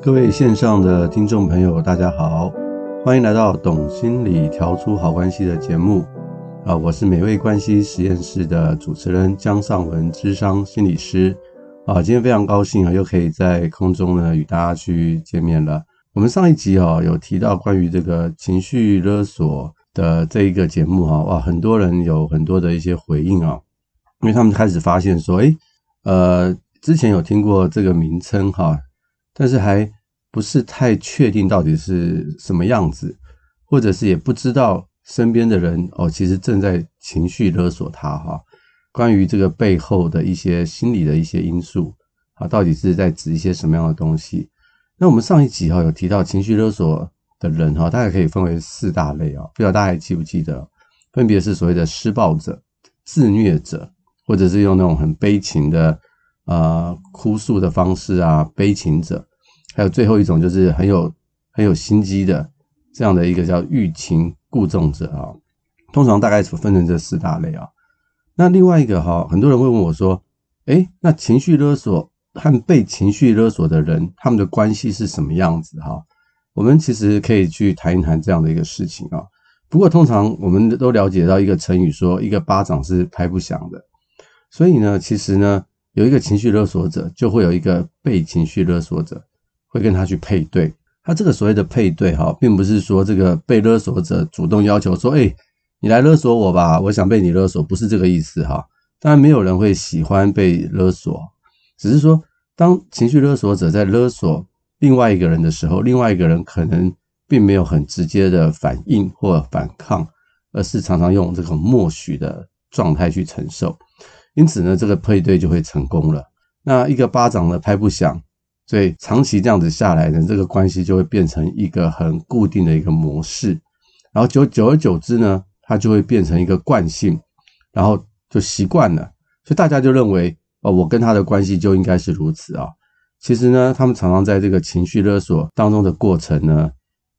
各位线上的听众朋友，大家好，欢迎来到《懂心理调出好关系》的节目啊！我是美味关系实验室的主持人江尚文，咨商心理师啊！今天非常高兴啊，又可以在空中呢与大家去见面了。我们上一集啊有提到关于这个情绪勒索的这一个节目哈，哇，很多人有很多的一些回应啊，因为他们开始发现说，诶，呃，之前有听过这个名称哈。但是还不是太确定到底是什么样子，或者是也不知道身边的人哦，其实正在情绪勒索他哈。关于这个背后的一些心理的一些因素啊，到底是在指一些什么样的东西？那我们上一集哈有提到情绪勒索的人哈，大概可以分为四大类啊，不知道大家还记不记得？分别是所谓的施暴者、自虐者，或者是用那种很悲情的呃哭诉的方式啊，悲情者。还有最后一种就是很有很有心机的这样的一个叫欲擒故纵者啊，通常大概分成这四大类啊。那另外一个哈，很多人会问我说，诶，那情绪勒索和被情绪勒索的人，他们的关系是什么样子哈？我们其实可以去谈一谈这样的一个事情啊。不过通常我们都了解到一个成语说，一个巴掌是拍不响的，所以呢，其实呢，有一个情绪勒索者，就会有一个被情绪勒索者。会跟他去配对，他这个所谓的配对哈，并不是说这个被勒索者主动要求说，哎，你来勒索我吧，我想被你勒索，不是这个意思哈。当然没有人会喜欢被勒索，只是说当情绪勒索者在勒索另外一个人的时候，另外一个人可能并没有很直接的反应或反抗，而是常常用这种默许的状态去承受，因此呢，这个配对就会成功了。那一个巴掌呢，拍不响。所以长期这样子下来呢，这个关系就会变成一个很固定的一个模式，然后久久而久之呢，它就会变成一个惯性，然后就习惯了，所以大家就认为哦，我跟他的关系就应该是如此啊。其实呢，他们常常在这个情绪勒索当中的过程呢，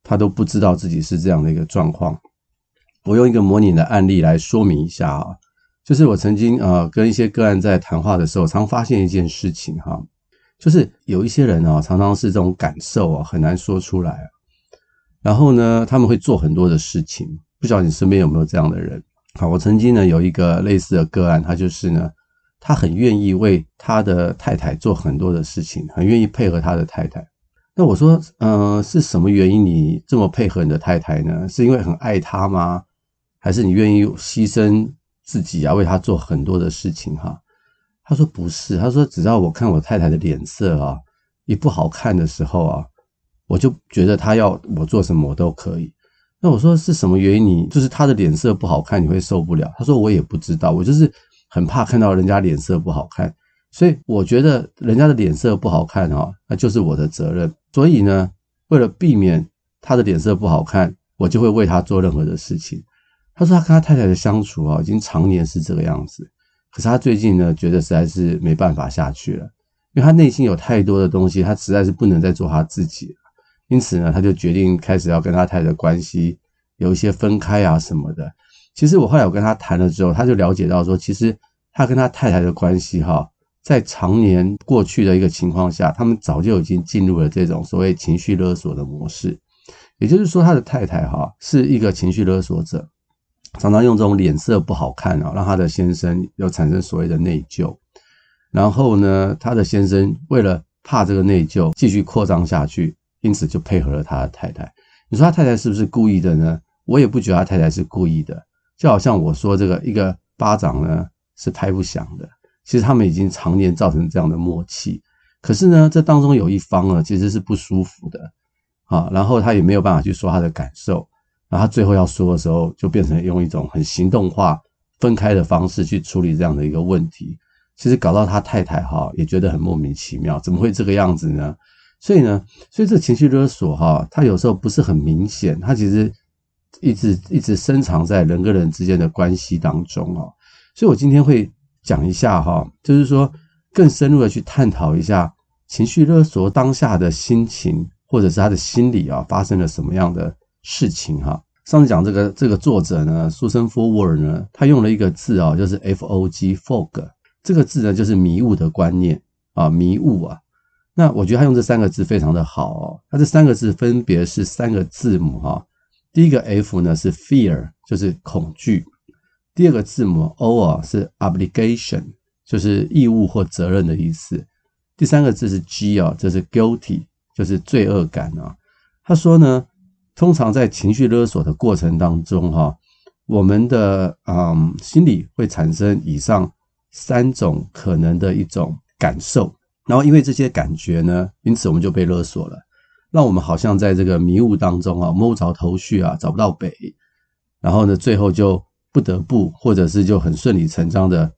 他都不知道自己是这样的一个状况。我用一个模拟的案例来说明一下啊，就是我曾经呃跟一些个案在谈话的时候，常发现一件事情哈。就是有一些人啊，常常是这种感受啊，很难说出来。然后呢，他们会做很多的事情，不知道你身边有没有这样的人？好，我曾经呢有一个类似的个案，他就是呢，他很愿意为他的太太做很多的事情，很愿意配合他的太太。那我说，嗯、是什么原因你这么配合你的太太呢？是因为很爱她吗？还是你愿意牺牲自己啊，为她做很多的事情？哈。他说不是，他说只要我看我太太的脸色啊，一不好看的时候啊，我就觉得他要我做什么我都可以。那我说是什么原因？你就是他的脸色不好看，你会受不了？他说我也不知道，我就是很怕看到人家脸色不好看，所以我觉得人家的脸色不好看啊，那就是我的责任。所以呢，为了避免他的脸色不好看，我就会为他做任何的事情。他说他跟他太太的相处啊，已经常年是这个样子。可是他最近呢，觉得实在是没办法下去了，因为他内心有太多的东西，他实在是不能再做他自己了。因此呢，他就决定开始要跟他太太的关系有一些分开啊什么的。其实我后来我跟他谈了之后，他就了解到说，其实他跟他太太的关系哈，在常年过去的一个情况下，他们早就已经进入了这种所谓情绪勒索的模式。也就是说，他的太太哈是一个情绪勒索者。常常用这种脸色不好看啊，让他的先生又产生所谓的内疚。然后呢，他的先生为了怕这个内疚继续扩张下去，因此就配合了他的太太。你说他太太是不是故意的呢？我也不觉得他太太是故意的。就好像我说这个一个巴掌呢是拍不响的，其实他们已经常年造成这样的默契。可是呢，这当中有一方呢其实是不舒服的啊，然后他也没有办法去说他的感受。然后他最后要说的时候，就变成用一种很行动化、分开的方式去处理这样的一个问题。其实搞到他太太哈也觉得很莫名其妙，怎么会这个样子呢？所以呢，所以这情绪勒索哈，它有时候不是很明显，它其实一直一直深藏在人跟人之间的关系当中啊。所以我今天会讲一下哈，就是说更深入的去探讨一下情绪勒索当下的心情，或者是他的心理啊发生了什么样的。事情哈，上次讲这个这个作者呢，Susan Forward 呢，他用了一个字啊，就是 F O G fog 这个字呢，就是迷雾的观念啊，迷雾啊。那我觉得他用这三个字非常的好哦。他这三个字分别是三个字母哈。第一个 F 呢是 fear，就是恐惧；第二个字母 O 啊是 obligation，就是义务或责任的意思；第三个字是 G 啊，这是 guilty，就是罪恶感啊。他说呢，通常在情绪勒索的过程当中哈，我们的嗯心里会产生以上三种可能的一种感受。然后因为这些感觉呢，因此我们就被勒索了，让我们好像在这个迷雾当中啊，摸不着头绪啊，找不到北。然后呢，最后就不得不，或者是就很顺理成章的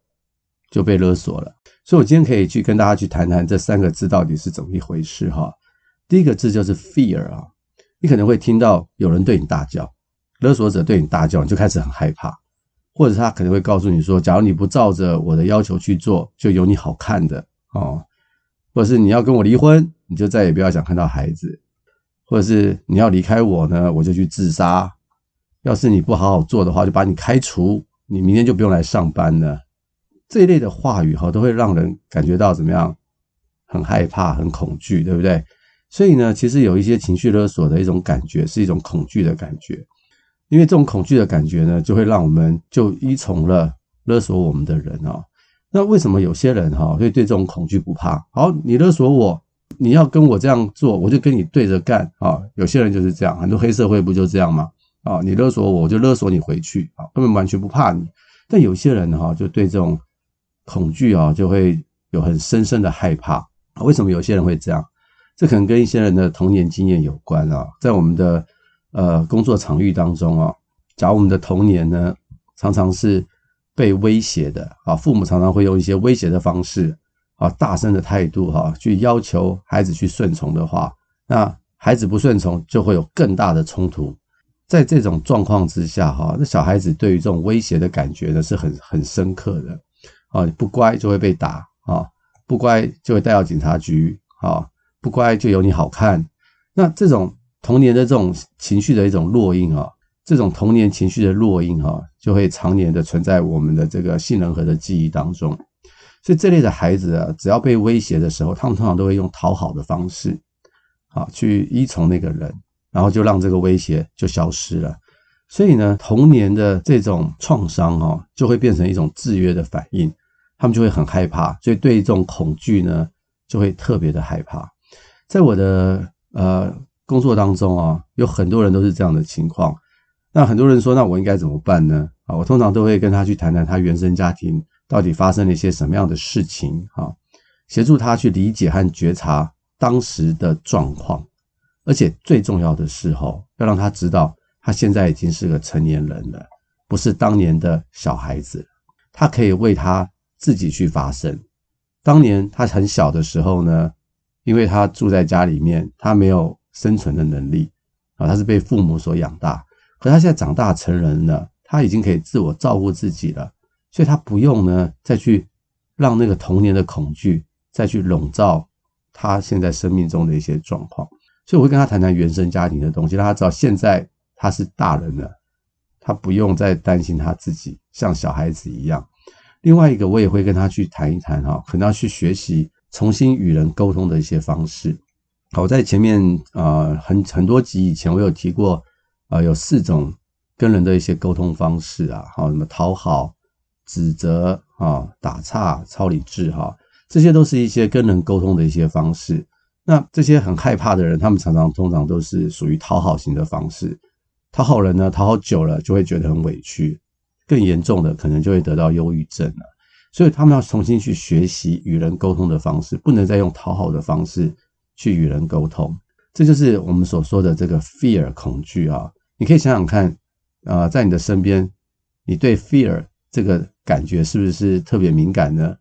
就被勒索了。所以我今天可以去跟大家去谈谈这三个字到底是怎么一回事哈。第一个字就是 fear 啊，你可能会听到有人对你大叫，勒索者对你大叫，你就开始很害怕，或者他可能会告诉你说，假如你不照着我的要求去做，就有你好看的哦。或者是你要跟我离婚，你就再也不要想看到孩子；或者是你要离开我呢，我就去自杀。要是你不好好做的话，就把你开除，你明天就不用来上班了。这一类的话语哈，都会让人感觉到怎么样？很害怕、很恐惧，对不对？所以呢，其实有一些情绪勒索的一种感觉，是一种恐惧的感觉。因为这种恐惧的感觉呢，就会让我们就依从了勒索我们的人啊。那为什么有些人哈会对这种恐惧不怕？好，你勒索我，你要跟我这样做，我就跟你对着干啊！有些人就是这样，很多黑社会不就这样吗？啊，你勒索我，我就勒索你回去啊，根本完全不怕你。但有些人哈就对这种恐惧啊就会有很深深的害怕。为什么有些人会这样？这可能跟一些人的童年经验有关啊。在我们的呃工作场域当中啊，假如我们的童年呢常常是。被威胁的啊，父母常常会用一些威胁的方式啊，大声的态度哈，去要求孩子去顺从的话，那孩子不顺从就会有更大的冲突。在这种状况之下哈，那小孩子对于这种威胁的感觉呢是很很深刻的啊，不乖就会被打啊，不乖就会带到警察局啊，不乖就有你好看。那这种童年的这种情绪的一种烙印啊。这种童年情绪的烙印，啊，就会常年的存在我们的这个杏仁核的记忆当中。所以这类的孩子啊，只要被威胁的时候，他们通常都会用讨好的方式，啊，去依从那个人，然后就让这个威胁就消失了。所以呢，童年的这种创伤哦，就会变成一种制约的反应，他们就会很害怕，所以对这种恐惧呢，就会特别的害怕。在我的呃工作当中啊，有很多人都是这样的情况。那很多人说，那我应该怎么办呢？啊，我通常都会跟他去谈谈他原生家庭到底发生了一些什么样的事情，哈，协助他去理解和觉察当时的状况，而且最重要的是，哈，要让他知道他现在已经是个成年人了，不是当年的小孩子，他可以为他自己去发声。当年他很小的时候呢，因为他住在家里面，他没有生存的能力啊，他是被父母所养大。可他现在长大成人了，他已经可以自我照顾自己了，所以他不用呢再去让那个童年的恐惧再去笼罩他现在生命中的一些状况。所以我会跟他谈谈原生家庭的东西，让他知道现在他是大人了，他不用再担心他自己像小孩子一样。另外一个，我也会跟他去谈一谈哈，可能要去学习重新与人沟通的一些方式。好，在前面啊、很很多集以前我有提过。啊，有四种跟人的一些沟通方式啊，好，什么讨好、指责啊、打岔、超理智哈，这些都是一些跟人沟通的一些方式。那这些很害怕的人，他们常常通常都是属于讨好型的方式。讨好人呢，讨好久了就会觉得很委屈，更严重的可能就会得到忧郁症了。所以他们要重新去学习与人沟通的方式，不能再用讨好的方式去与人沟通。这就是我们所说的这个 fear 恐惧啊。你可以想想看，啊，在你的身边，你对 fear 这个感觉是不是特别敏感呢？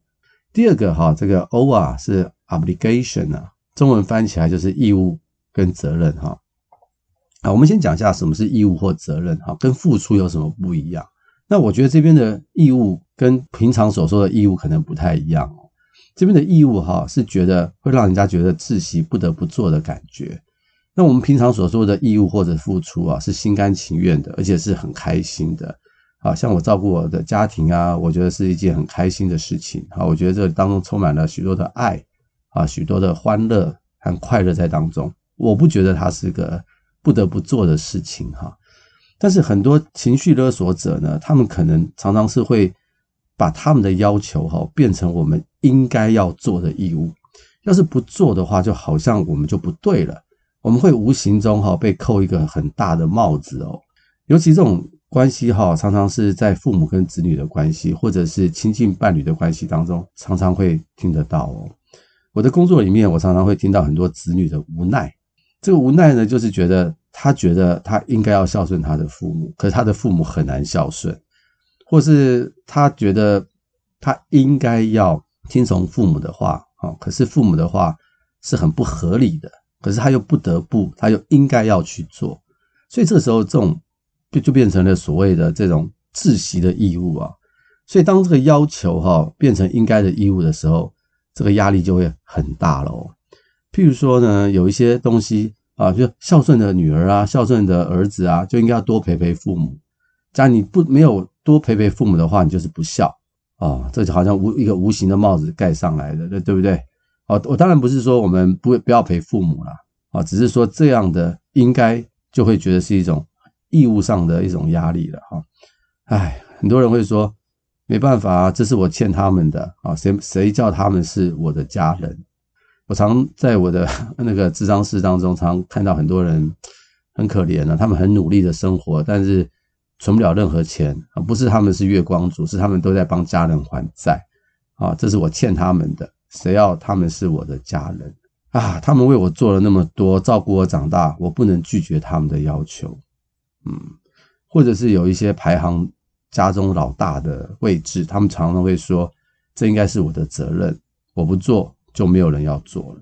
第二个哈，这个 O 啊是 obligation 啊，中文翻起来就是义务跟责任哈。啊，我们先讲一下什么是义务或责任哈，跟付出有什么不一样？那我觉得这边的义务跟平常所说的义务可能不太一样哦。这边的义务哈是觉得会让人家觉得窒息不得不做的感觉。那我们平常所说的义务或者付出啊，是心甘情愿的，而且是很开心的。啊，像我照顾我的家庭啊，我觉得是一件很开心的事情。啊，我觉得这当中充满了许多的爱，啊许多的欢乐和快乐在当中。我不觉得它是个不得不做的事情哈。但是很多情绪勒索者呢，他们可能常常是会把他们的要求哈变成我们应该要做的义务。要是不做的话，就好像我们就不对了，我们会无形中哈被扣一个很大的帽子哦。尤其这种关系哈，常常是在父母跟子女的关系，或者是亲近伴侣的关系当中，常常会听得到哦。我的工作里面，我常常会听到很多子女的无奈。这个无奈呢，就是觉得他觉得他应该要孝顺他的父母，可是他的父母很难孝顺，或是他觉得他应该要听从父母的话。哦，可是父母的话是很不合理的，可是他又不得不，他又应该要去做，所以这时候这种就就变成了所谓的这种窒息的义务啊。所以当这个要求哈变成应该的义务的时候，这个压力就会很大了哦。譬如说呢，有一些东西啊，就孝顺的女儿啊，孝顺的儿子啊，就应该要多陪陪父母。假如你不没有多陪陪父母的话，你就是不孝。啊，这就好像无一个无形的帽子盖上来的，对不对？哦，我当然不是说我们不不要陪父母啦，啊，只是说这样的应该就会觉得是一种义务上的一种压力了哈。哎，很多人会说没办法啊，这是我欠他们的啊，谁谁叫他们是我的家人？我常在我的 那个智商室当中，常看到很多人很可怜啊，他们很努力的生活，但是。存不了任何钱啊！不是他们是月光族，是他们都在帮家人还债啊！这是我欠他们的，谁要他们是我的家人啊？他们为我做了那么多，照顾我长大，我不能拒绝他们的要求。嗯，或者是有一些排行家中老大的位置，他们常常会说，这应该是我的责任，我不做就没有人要做了。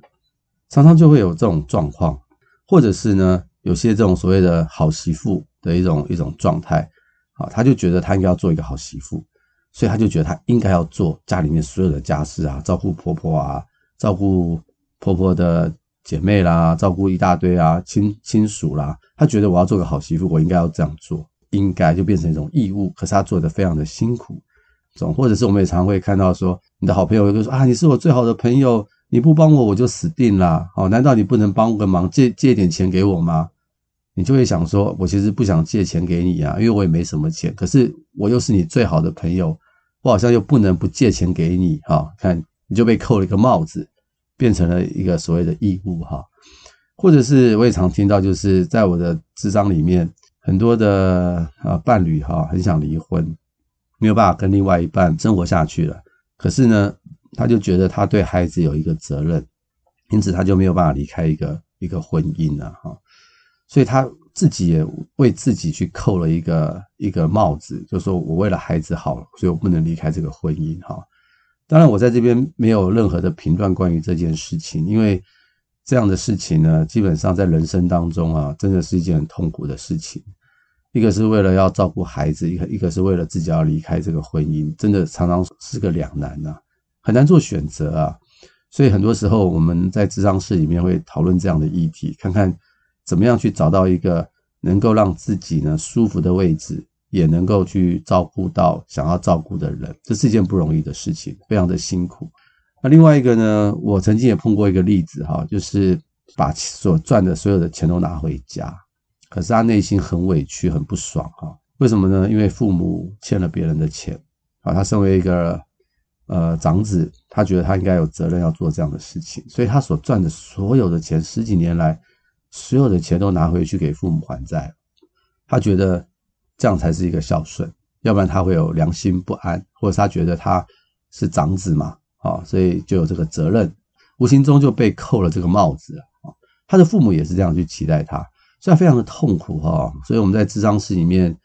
常常就会有这种状况，或者是呢，有些这种所谓的好媳妇。的一种一种状态，啊，他就觉得他应该要做一个好媳妇，所以他就觉得他应该要做家里面所有的家事啊，照顾婆婆啊，照顾婆婆的姐妹啦，照顾一大堆啊亲亲属啦，他觉得我要做个好媳妇，我应该要这样做，应该就变成一种义务，可是他做的非常的辛苦，种或者是我们也常会看到说，你的好朋友就说啊，你是我最好的朋友，你不帮我我就死定了，哦，难道你不能帮个忙，借借点钱给我吗？你就会想说，我其实不想借钱给你啊，因为我也没什么钱。可是我又是你最好的朋友，我好像又不能不借钱给你哈。看你就被扣了一个帽子，变成了一个所谓的义务哈。或者是我也常听到，就是在我的智商里面，很多的啊伴侣哈很想离婚，没有办法跟另外一半生活下去了。可是呢，他就觉得他对孩子有一个责任，因此他就没有办法离开一个一个婚姻了哈。所以他自己也为自己去扣了一个一个帽子，就说我为了孩子好，所以我不能离开这个婚姻哈。当然，我在这边没有任何的评断关于这件事情，因为这样的事情呢，基本上在人生当中啊，真的是一件很痛苦的事情。一个是为了要照顾孩子，一个一个是为了自己要离开这个婚姻，真的常常是个两难呐，很难做选择啊。所以很多时候我们在咨商室里面会讨论这样的议题，看看。怎么样去找到一个能够让自己呢舒服的位置，也能够去照顾到想要照顾的人，这是一件不容易的事情，非常的辛苦。那另外一个呢，我曾经也碰过一个例子哈，就是把所赚的所有的钱都拿回家，可是他内心很委屈、很不爽哈。为什么呢？因为父母欠了别人的钱啊，他身为一个呃长子，他觉得他应该有责任要做这样的事情，所以他所赚的所有的钱，十几年来。所有的钱都拿回去给父母还债，他觉得这样才是一个孝顺，要不然他会有良心不安，或者他觉得他是长子嘛，啊，所以就有这个责任，无形中就被扣了这个帽子啊。他的父母也是这样去期待他，这非常的痛苦哈。所以我们在咨商室里面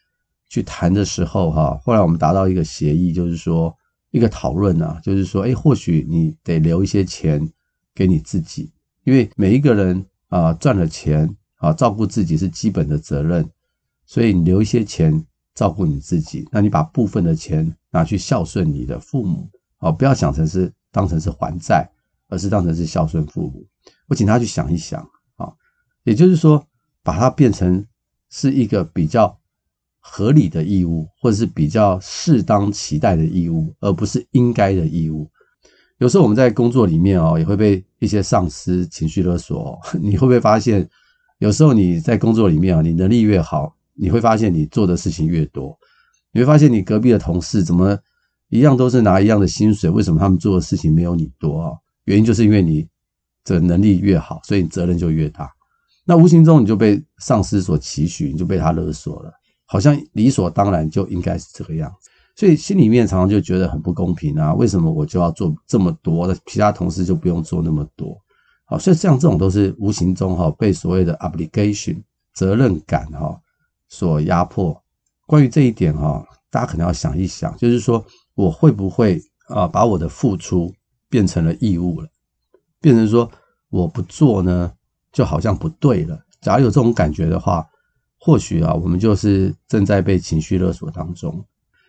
去谈的时候哈，后来我们达到一个协议，就是说一个讨论啊，就是说，哎，或许你得留一些钱给你自己，因为每一个人。啊，赚了钱啊，照顾自己是基本的责任，所以你留一些钱照顾你自己，那你把部分的钱拿去孝顺你的父母啊，不要想成是当成是还债，而是当成是孝顺父母。我请他去想一想啊，也就是说，把它变成是一个比较合理的义务，或者是比较适当期待的义务，而不是应该的义务。有时候我们在工作里面哦，也会被一些上司情绪勒索，你会不会发现，有时候你在工作里面啊，你能力越好，你会发现你做的事情越多。你会发现你隔壁的同事怎么一样都是拿一样的薪水，为什么他们做的事情没有你多啊？原因就是因为你这能力越好，所以你责任就越大。那无形中你就被上司所期许，你就被他勒索了，好像理所当然就应该是这个样子。所以心里面常常就觉得很不公平啊！为什么我就要做这么多，那其他同事就不用做那么多？好，所以像这种都是无形中哈被所谓的 obligation 责任感哈所压迫。关于这一点哈，大家可能要想一想，就是说我会不会啊把我的付出变成了义务了，变成说我不做呢就好像不对了。假如有这种感觉的话，或许啊我们就是正在被情绪勒索当中。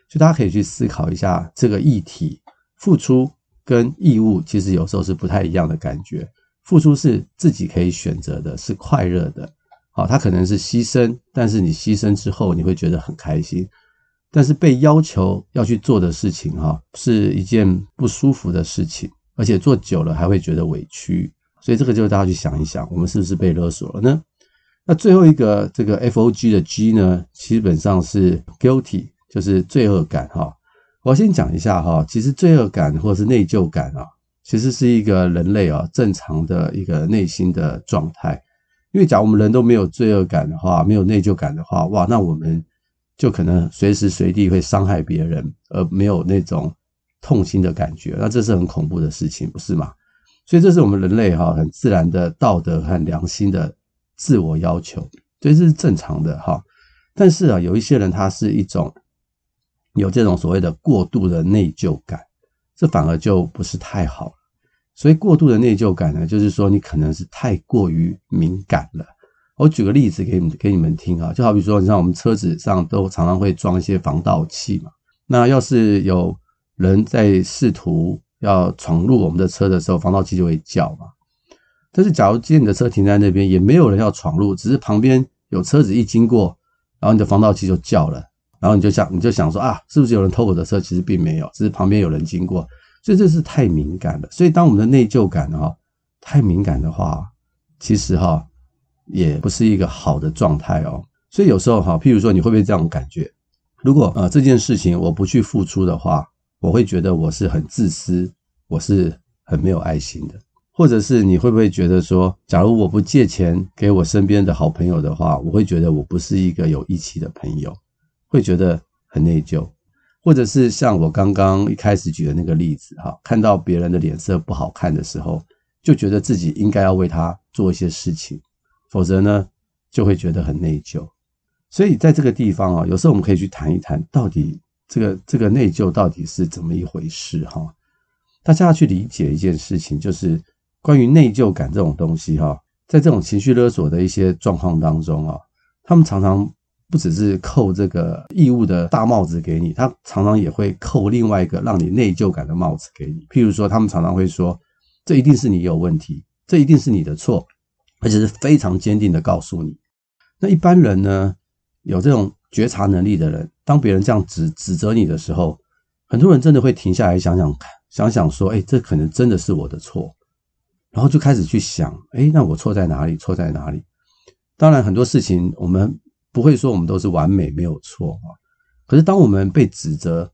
就大家可以去思考一下这个议题，付出跟义务其实有时候是不太一样的感觉。付出是自己可以选择的，是快乐的，好，它可能是牺牲，但是你牺牲之后你会觉得很开心。但是被要求要去做的事情，哈，是一件不舒服的事情，而且做久了还会觉得委屈。所以这个就大家去想一想，我们是不是被勒索了呢？那最后一个这个 F O G 的 G 呢，基本上是 guilty。就是罪恶感哈，我先讲一下哈，其实罪恶感或者是内疚感啊，其实是一个人类啊正常的一个内心的状态。因为假如我们人都没有罪恶感的话，没有内疚感的话，哇，那我们就可能随时随地会伤害别人，而没有那种痛心的感觉，那这是很恐怖的事情，不是吗？所以这是我们人类哈很自然的道德和良心的自我要求，所以这是正常的哈。但是啊，有一些人他是一种。有这种所谓的过度的内疚感，这反而就不是太好。所以过度的内疚感呢，就是说你可能是太过于敏感了。我举个例子给你给你们听啊，就好比说，你像我们车子上都常常会装一些防盗器嘛。那要是有人在试图要闯入我们的车的时候，防盗器就会叫嘛。但是假如今天你的车停在那边，也没有人要闯入，只是旁边有车子一经过，然后你的防盗器就叫了。然后你就想，你就想说啊，是不是有人偷我的车？其实并没有，只是旁边有人经过，所以这是太敏感了。所以当我们的内疚感哈太敏感的话，其实哈也不是一个好的状态哦。所以有时候哈，譬如说你会不会这样感觉？如果啊这件事情我不去付出的话，我会觉得我是很自私，我是很没有爱心的。或者是你会不会觉得说，假如我不借钱给我身边的好朋友的话，我会觉得我不是一个有义气的朋友。会觉得很内疚，或者是像我刚刚一开始举的那个例子哈，看到别人的脸色不好看的时候，就觉得自己应该要为他做一些事情，否则呢就会觉得很内疚。所以在这个地方啊，有时候我们可以去谈一谈，到底这个这个内疚到底是怎么一回事哈？大家要去理解一件事情，就是关于内疚感这种东西哈，在这种情绪勒索的一些状况当中啊，他们常常。不只是扣这个义务的大帽子给你，他常常也会扣另外一个让你内疚感的帽子给你。譬如说，他们常常会说：“这一定是你有问题，这一定是你的错。”而且是非常坚定的告诉你。那一般人呢，有这种觉察能力的人，当别人这样指指责你的时候，很多人真的会停下来想想看，想想说：“哎，这可能真的是我的错。”然后就开始去想：“哎，那我错在哪里？错在哪里？”当然，很多事情我们。不会说我们都是完美，没有错啊。可是当我们被指责，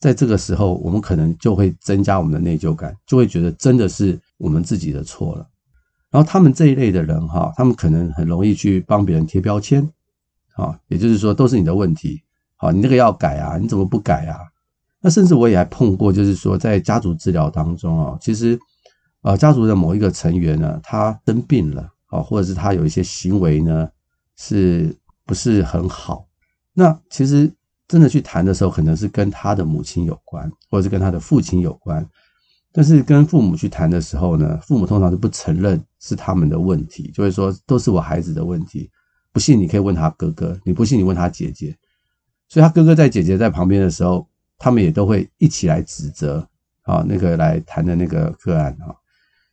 在这个时候，我们可能就会增加我们的内疚感，就会觉得真的是我们自己的错了。然后他们这一类的人哈，他们可能很容易去帮别人贴标签啊，也就是说都是你的问题，好，你那个要改啊，你怎么不改啊？那甚至我也还碰过，就是说在家族治疗当中啊，其实啊家族的某一个成员呢，他生病了啊，或者是他有一些行为呢是。不是很好，那其实真的去谈的时候，可能是跟他的母亲有关，或者是跟他的父亲有关。但是跟父母去谈的时候呢，父母通常就不承认是他们的问题，就会说都是我孩子的问题。不信你可以问他哥哥，你不信你问他姐姐。所以他哥哥在姐姐在旁边的时候，他们也都会一起来指责啊，那个来谈的那个个案啊，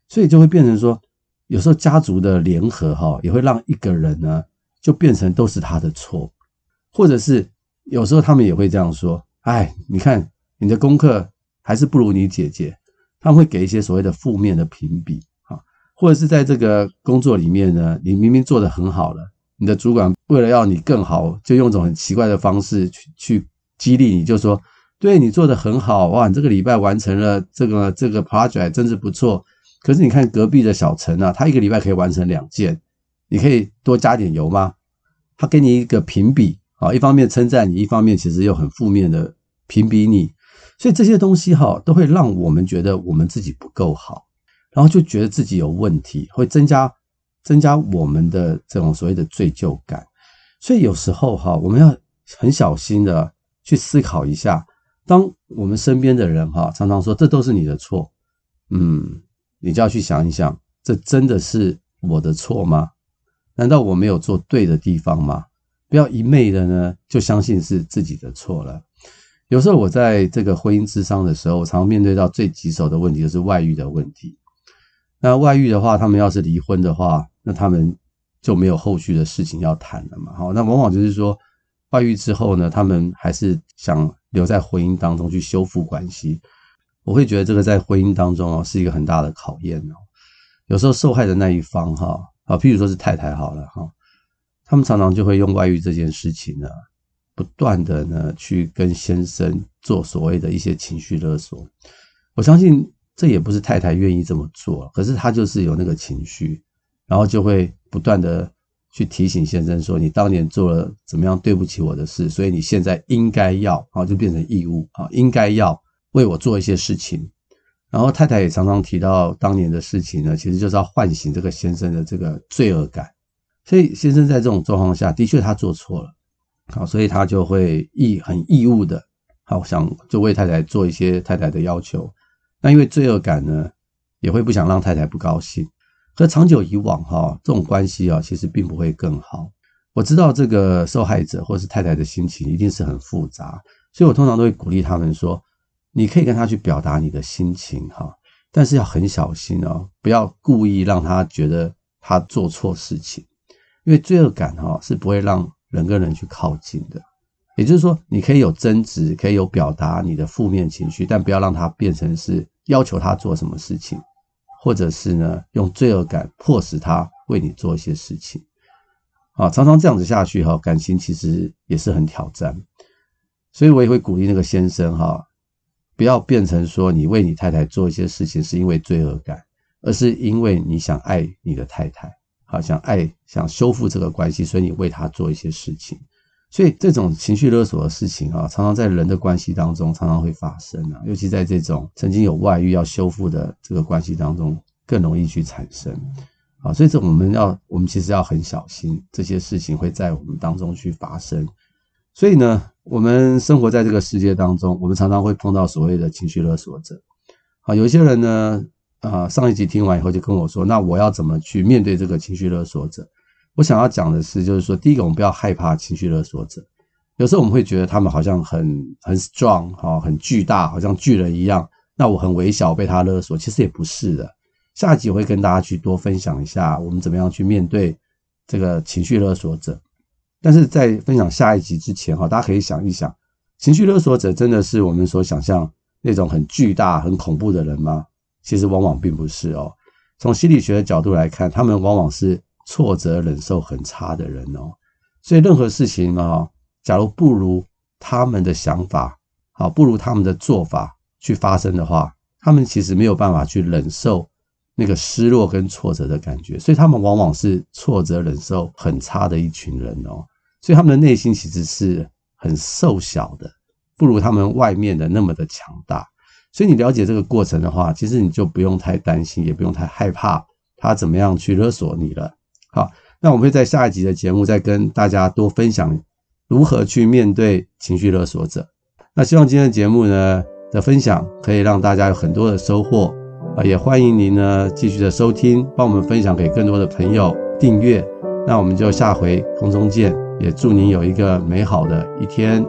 所以就会变成说，有时候家族的联合哈，也会让一个人呢。就变成都是他的错，或者是有时候他们也会这样说：“哎，你看你的功课还是不如你姐姐。”他们会给一些所谓的负面的评比啊。或者是在这个工作里面呢，你明明做得很好了，你的主管为了要你更好，就用一种很奇怪的方式去去激励你，就说，对，你做得很好，哇，你这个礼拜完成了这个这个 project，真是不错。可是你看隔壁的小陈啊，他一个礼拜可以完成两件，你可以多加点油吗？他给你一个评比啊，一方面称赞你，一方面其实又很负面的评比你，所以这些东西哈，都会让我们觉得我们自己不够好，然后就觉得自己有问题，会增加增加我们的这种所谓的罪疚感。所以有时候哈，我们要很小心的去思考一下，当我们身边的人哈常常说这都是你的错，嗯。你就要去想一想，这真的是我的错吗？难道我没有做对的地方吗？不要一昧的呢，就相信是自己的错了。有时候我在这个婚姻咨商的时候，我常常面对到最棘手的问题就是外遇的问题。那外遇的话，他们要是离婚的话，那他们就没有后续的事情要谈了嘛。好，那往往就是说，外遇之后呢，他们还是想留在婚姻当中去修复关系。我会觉得这个在婚姻当中哦，是一个很大的考验哦。有时候受害的那一方哈啊，譬如说是太太好了哈，他们常常就会用外遇这件事情呢，不断的呢去跟先生做所谓的一些情绪勒索。我相信这也不是太太愿意这么做，可是他就是有那个情绪，然后就会不断的去提醒先生说：“你当年做了怎么样对不起我的事，所以你现在应该要啊，就变成义务啊，应该要。”为我做一些事情，然后太太也常常提到当年的事情呢，其实就是要唤醒这个先生的这个罪恶感。所以先生在这种状况下的确他做错了，好，所以他就会义很义务的，好想就为太太做一些太太的要求。那因为罪恶感呢，也会不想让太太不高兴。可长久以往哈，这种关系啊，其实并不会更好。我知道这个受害者或是太太的心情一定是很复杂，所以我通常都会鼓励他们说。你可以跟他去表达你的心情哈，但是要很小心哦，不要故意让他觉得他做错事情，因为罪恶感哈是不会让人跟人去靠近的。也就是说，你可以有争执，可以有表达你的负面情绪，但不要让他变成是要求他做什么事情，或者是呢用罪恶感迫使他为你做一些事情。啊，常常这样子下去哈，感情其实也是很挑战。所以我也会鼓励那个先生哈。不要变成说你为你太太做一些事情是因为罪恶感，而是因为你想爱你的太太，好想爱想修复这个关系，所以你为她做一些事情。所以这种情绪勒索的事情啊，常常在人的关系当中常常会发生啊，尤其在这种曾经有外遇要修复的这个关系当中更容易去产生。啊，所以这我们要我们其实要很小心这些事情会在我们当中去发生。所以呢，我们生活在这个世界当中，我们常常会碰到所谓的情绪勒索者。好，有些人呢，啊，上一集听完以后就跟我说，那我要怎么去面对这个情绪勒索者？我想要讲的是，就是说，第一个，我们不要害怕情绪勒索者。有时候我们会觉得他们好像很很 strong，哈，很巨大，好像巨人一样。那我很微小，被他勒索，其实也不是的。下一集我会跟大家去多分享一下，我们怎么样去面对这个情绪勒索者。但是在分享下一集之前哈，大家可以想一想，情绪勒索者真的是我们所想象那种很巨大、很恐怖的人吗？其实往往并不是哦。从心理学的角度来看，他们往往是挫折忍受很差的人哦。所以任何事情啊，假如不如他们的想法，好，不如他们的做法去发生的话，他们其实没有办法去忍受。那个失落跟挫折的感觉，所以他们往往是挫折忍受很差的一群人哦。所以他们的内心其实是很瘦小的，不如他们外面的那么的强大。所以你了解这个过程的话，其实你就不用太担心，也不用太害怕他怎么样去勒索你了。好，那我们会在下一集的节目再跟大家多分享如何去面对情绪勒索者。那希望今天的节目呢的分享可以让大家有很多的收获。啊，也欢迎您呢继续的收听，帮我们分享给更多的朋友订阅。那我们就下回空中见，也祝您有一个美好的一天。